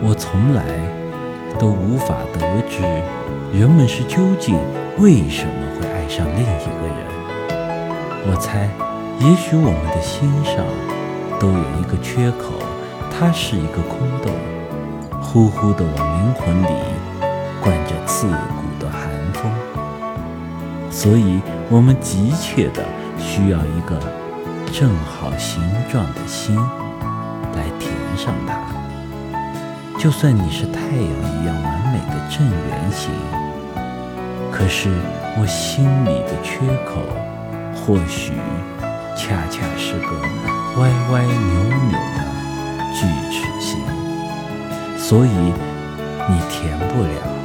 我从来都无法得知人们是究竟为什么会爱上另一个人。我猜，也许我们的心上都有一个缺口，它是一个空洞，呼呼的往灵魂里灌着刺骨的寒风。所以，我们急切地需要一个正好形状的心来填上它。就算你是太阳一样完美的正圆形，可是我心里的缺口，或许恰恰是个歪歪扭扭的锯齿形，所以你填不了。